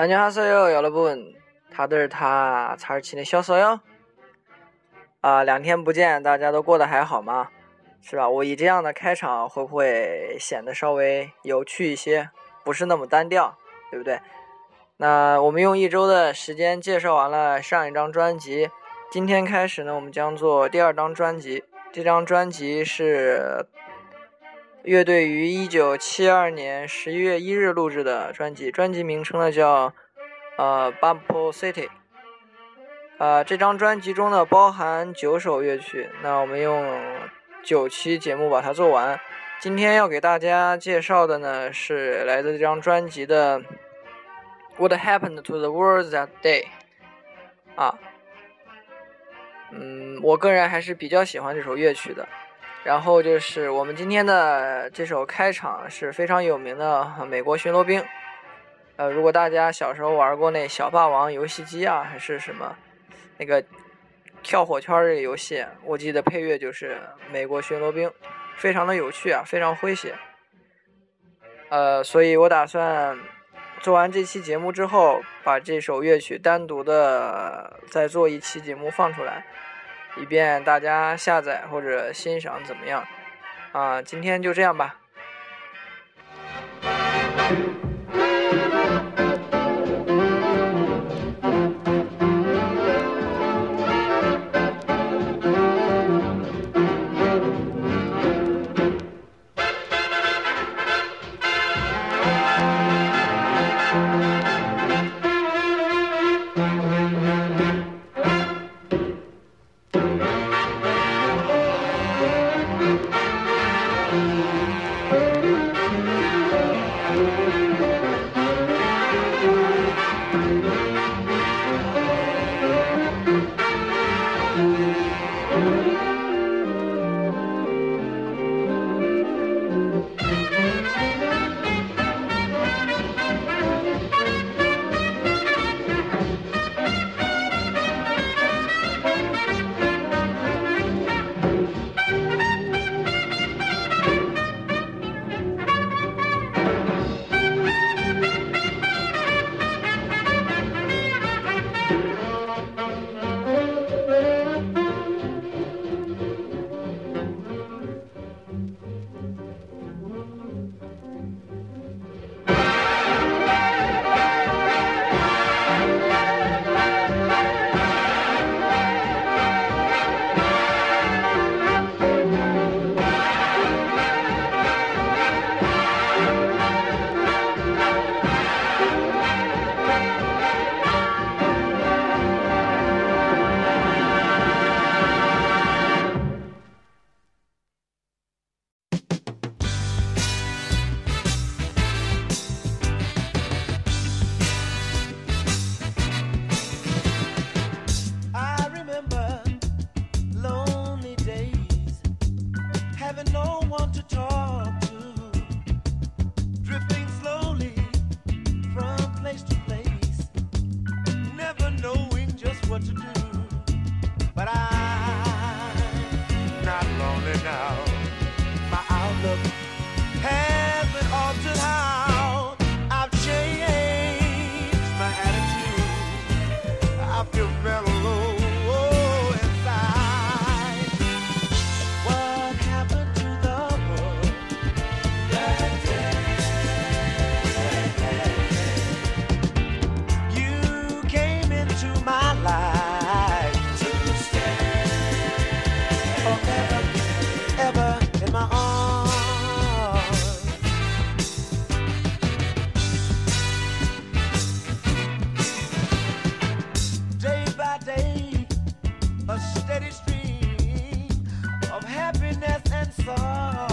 안녕하세요여러분다들다잘지내셨어요啊，两天不见，大家都过得还好吗？是吧？我以这样的开场会不会显得稍微有趣一些，不是那么单调，对不对？那我们用一周的时间介绍完了上一张专辑，今天开始呢，我们将做第二张专辑。这张专辑是 乐队于一九七二年十一月一日录制的专辑，专辑名称呢叫呃《Bumpo City》。啊，这张专辑中呢包含九首乐曲，那我们用九期节目把它做完。今天要给大家介绍的呢是来自这张专辑的《What Happened to the World That Day》。啊，嗯，我个人还是比较喜欢这首乐曲的。然后就是我们今天的这首开场是非常有名的《美国巡逻兵》。呃，如果大家小时候玩过那小霸王游戏机啊，还是什么？那个跳火圈这个游戏，我记得配乐就是《美国巡逻兵》，非常的有趣啊，非常诙谐。呃，所以我打算做完这期节目之后，把这首乐曲单独的再做一期节目放出来，以便大家下载或者欣赏怎么样？啊，今天就这样吧。no one to talk to, drifting slowly from place to place, never knowing just what to do. But I'm not lonely now. My outlook. a steady stream of happiness and sorrow.